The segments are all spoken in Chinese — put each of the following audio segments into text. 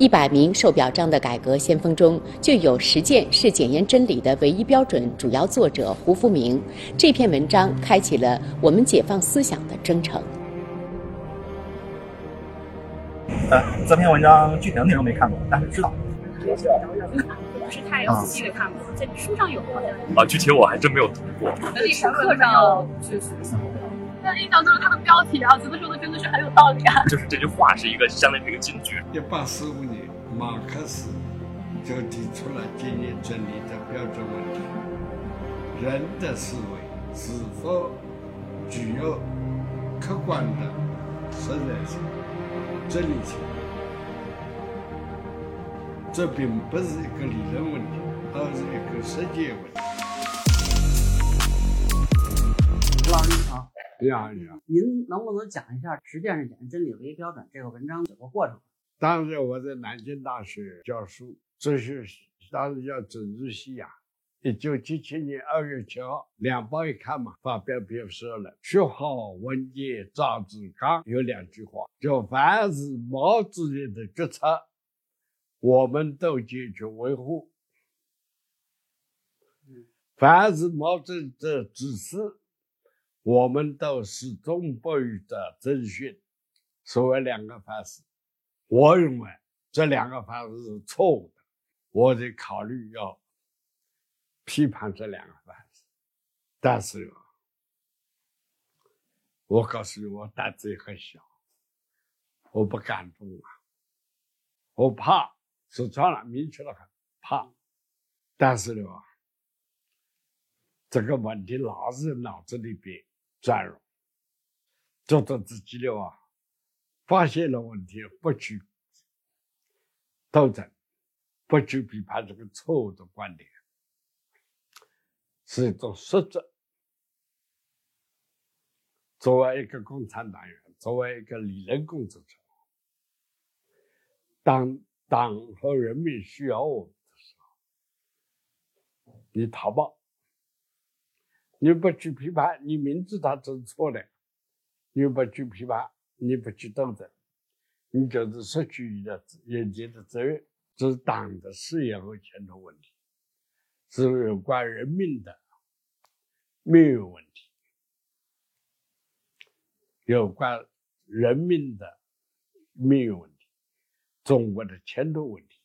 一百名受表彰的改革先锋中，就有“实践是检验真理的唯一标准”主要作者胡福明。这篇文章开启了我们解放思想的征程。呃，这篇文章具体的内容没看过，但是知道。不是太仔细的看过，在书上有好像。啊，具体我还真没有读过。历史课上确实。但印象就是它的标题啊，觉得说的真的是很有道理啊。就是这句话是一个相当于一个金句。一八四五年，马克思就提出了经验真理的标准问题：人的思维是否具有客观的实在性、真理性？这并不是一个理论问题，而是一个实践问题。你好，你好。您能不能讲一下“实践是检验真理唯一标准”这个文章整个过程？当时我在南京大学教书，这是，当时叫政治系呀。一九七七年二月七号，《两报》一看嘛，发表篇说了，学好文件赵志刚有两句话，叫“凡是毛主席的决策”。我们都坚决维护，凡是毛主席的指示，我们都始终不渝的遵循。所谓两个方式，我认为这两个方式是错误的，我得考虑要批判这两个凡是。但是，我告诉你，我胆子也很小，我不敢动啊，我怕。说穿了，明确的很，怕。但是呢，这个问题老是脑子里边转入，觉得自己的啊，发现了问题不去斗争，不去批判这个错误的观点，是一种失责。作为一个共产党员，作为一个理论工作者，当。党和人民需要我们的时候，你逃跑，你不去批判，你明知他是错的，你不去批判，你不去斗争，你就是失去你的眼前的责任。这是党的事业和前途问题，是有关人民的命运问题，有关人民的命运问题。中国的前途问题，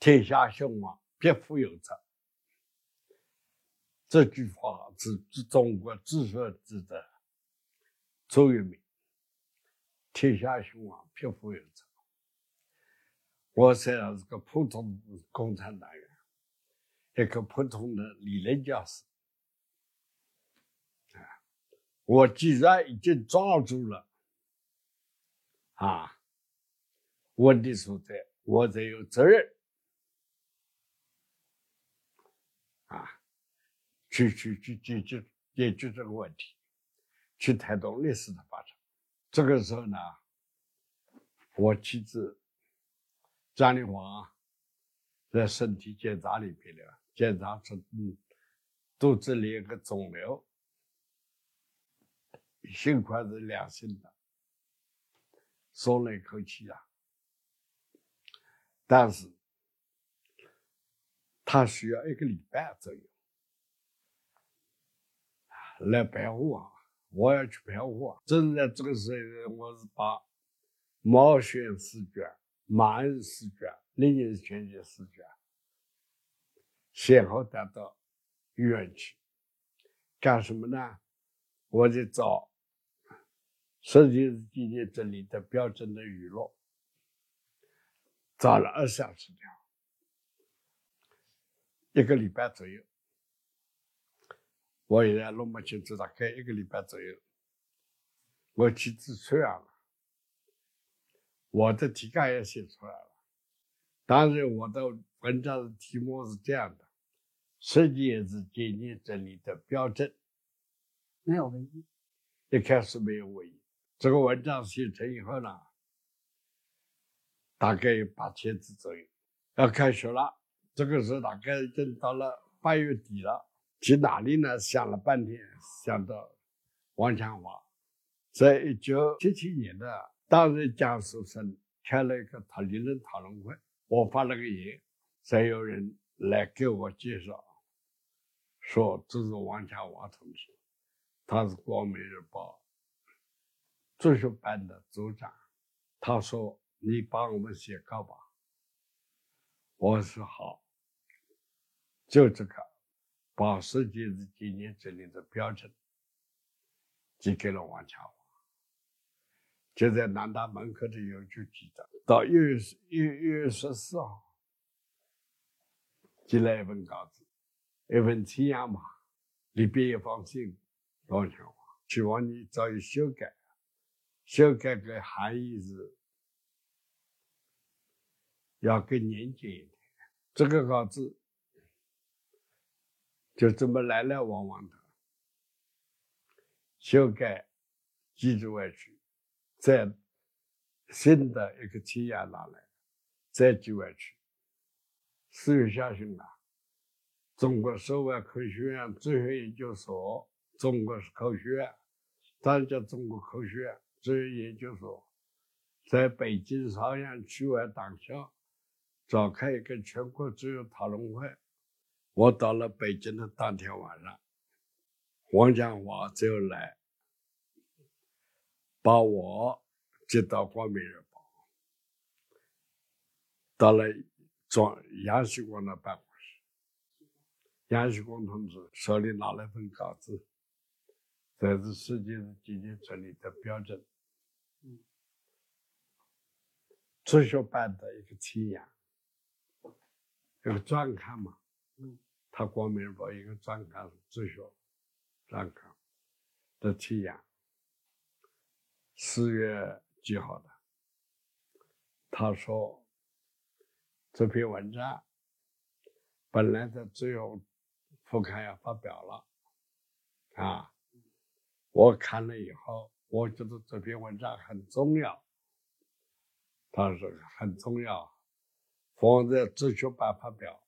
天下兴亡，必复有责。这句话是是中国知识者的座右铭。天下兴亡，匹夫有责。我虽然是个普通共产党员，一个普通的理论教师，啊，我既然已经抓住了，啊。问题所在，我则有责任去去去解决解决这个问题，去推动历史的发展。这个时候呢，我妻子张丽华在身体检查里边呢，检查出嗯肚子里有个肿瘤，幸亏是良性的，松了一口气啊。但是，他需要一个礼拜左右来陪护啊！我要去陪护。正在这个时候，我是把毛选试卷、马恩试卷、林荫选举试卷先后带到医院去干什么呢？我在找实际是今天这里的标准的语录。找了二三十条，一个礼拜左右。我现在弄不清楚，大概一个礼拜左右。我妻子出来了，我的题干也写出来了。当然，我的文章的题目是这样的：实践是检验真理的标准。没有唯一，一开始没有唯一。这个文章写成以后呢？大概有八千字左右，要开学了。这个时候大概已经到了八月底了。去哪里呢？想了半天，想到王强华，在一九七七年的当时江苏省开了一个讨理论讨论会，我发了个言，再有人来给我介绍，说这是王强华同志，他是光明日报哲学班的组长。他说：“你帮我们写稿吧。”我说好，就这个，把世界的纪念真理的标准寄给了王强华，就在南大门口的邮局寄的。到一月一月十四号，寄来一份稿子，一份提样嘛，里边一封信，王强华，希望你早日修改。修改的含义是，要更严谨一点。这个稿子就这么来来往往的修改，机制外去，再新的一个提案拿来，再寄外去。四月下旬啊，中国首外科学院哲学研究所，中国科学院，咱叫中国科学院。哲学研究所在北京朝阳区委党校召开一个全国哲学讨论会。我到了北京的当天晚上，王江华就来把我接到《光明日报》，到了庄杨锡光的办公室。杨锡光同志手里拿了一份稿子，这是世界的经济真理的标准。哲学办的一个提样，一个专刊嘛。他《光明报》一个专刊哲学专刊的提样。四月几号的，他说这篇文章本来在《哲学副刊》要发表了，啊，我看了以后，我觉得这篇文章很重要。他说很重要，放在哲学版发表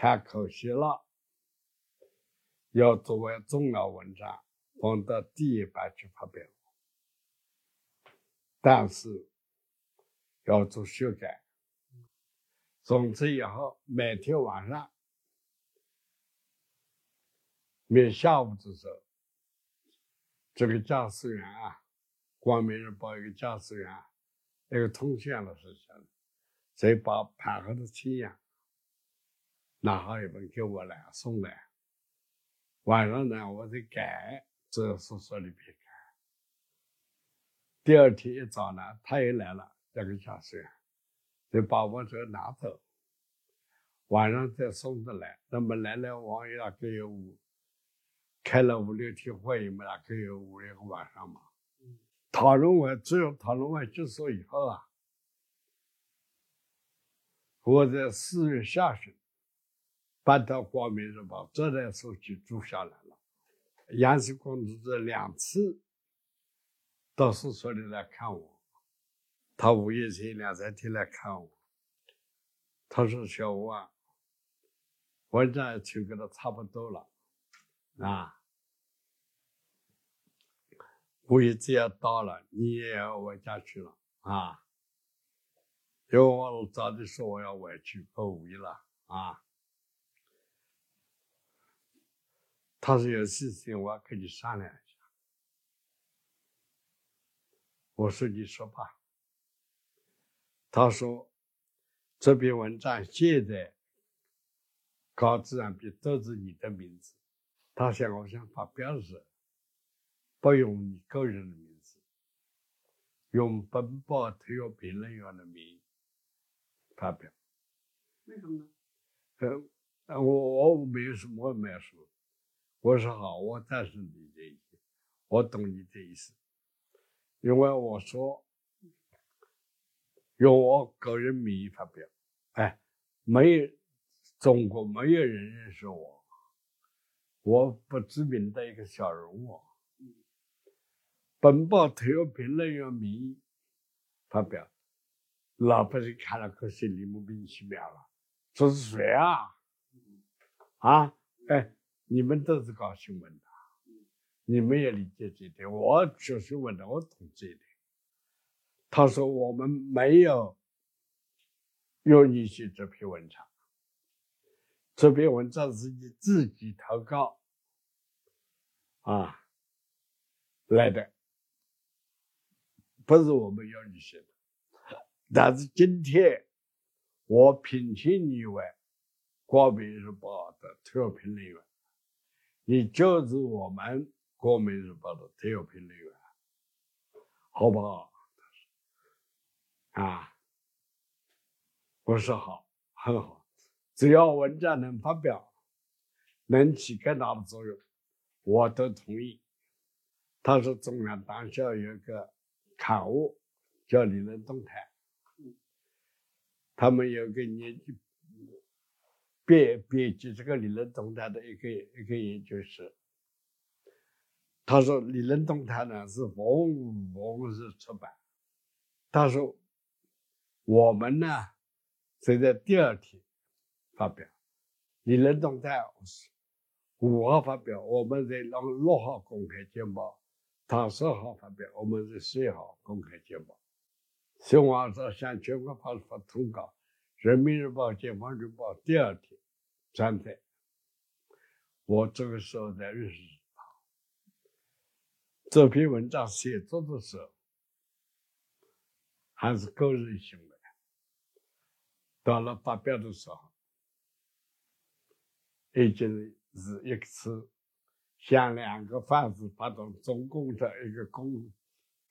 太可惜了，要作为重要文章放到第一版去发表，但是要做修改。从此以后，每天晚上，每下午的时候，这个驾驶员啊，《光明日报》一个驾驶员。那个通讯老师讲，再把盘后的提样拿好一本给我来送来。晚上呢，我得改，这宿舍里边改。第二天一早呢，他也来了，这个教授，就把我这拿走。晚上再送的来，那么来来往也大概有五，开了五六天会，嘛，大概有五六个晚上嘛。讨论完，只有讨论完结束以后啊，我在四月下旬搬到《光明日报》，这台手机住下来了。杨锡光同志两次到宿舍里来看我，他五月前两三天来看我，他说：“小吴啊，文章修改的差不多了，啊。”五一节要到了，你也要回家去了啊！因为我早就说我要回去过五一了啊。他说有事情我要跟你商量一下。我说你说吧。他说这篇文章现在稿子上边都是你的名字，他想我想发表时。不用你个人的名字，用本报体育评论员的名发表。为什么呢？呃，我我没有什么没说，我说好，我赞成你的意思，我懂你的意思，因为我说用我个人名义发表，哎，没有中国没有人认识我，我不知名的一个小人物。本报体育评论员名义发表，老百姓看了可心里莫名其妙了。这是谁啊？啊？哎，你们都是搞新闻的，你们也理解这一点。我学新闻的，我懂这一点。他说我们没有用你写这篇文章，这篇文章是你自己投稿啊来的，不是我们要你写的。但是今天我聘请你为《光明日报》的特聘人员，你就是我们《光明日报》的特约评论员，好不好？啊，我说好，很好，只要文章能发表，能起更大的作用，我都同意。他说中央党校有个刊物叫《理论动态》。他们有个研究编编辑这个理论动态的一个一个研究室，他说理论动态呢是逢逢日出版，他说我们呢是在第二天发表理论动态是五号发表，我们在六六号公开见报，他十号发表，我们是十一号公开见报。新华社向全国发发通告，《人民日报》《解放日报》第二天转载。我这个时候在认识他。这篇文章写作的时候还是个人行为，到了发表的时候，已经是一次向两个方式发动中共的一个公。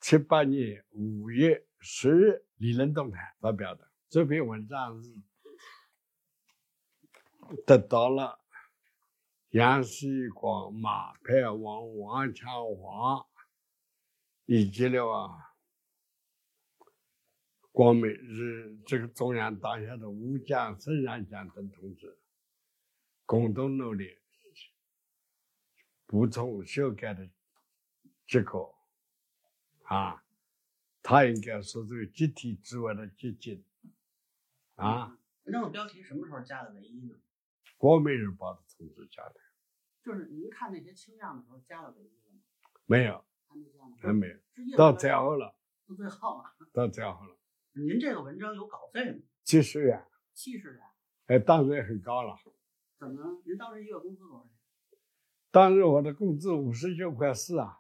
七八年五月十日，理论动态发表的这篇文章是得到了杨锡光、马派王、王强华以及了啊光美日这个中央党校的吴江、沈阳江等同志共同努力补充修改的结果。啊，他应该说这个集体之外的集体啊。文章的标题什么时候加的唯一呢？国民日报的通知加的。就是您看那些清样的时候加了唯一了吗？没有，还没加呢。还没有。到最后了。到最后了。到最后了。您这个文章有稿费吗？七十元。七十元。哎，当时也很高了。怎么？您当时一月工资多少钱？当时我的工资五十九块四啊，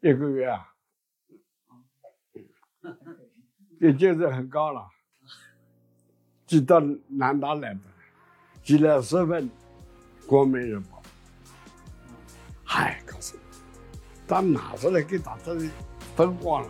一个月啊。也就是很高了，寄到南大来的，寄了十份《国民日报》，嗨，告诉你，他拿出来给大家分光了。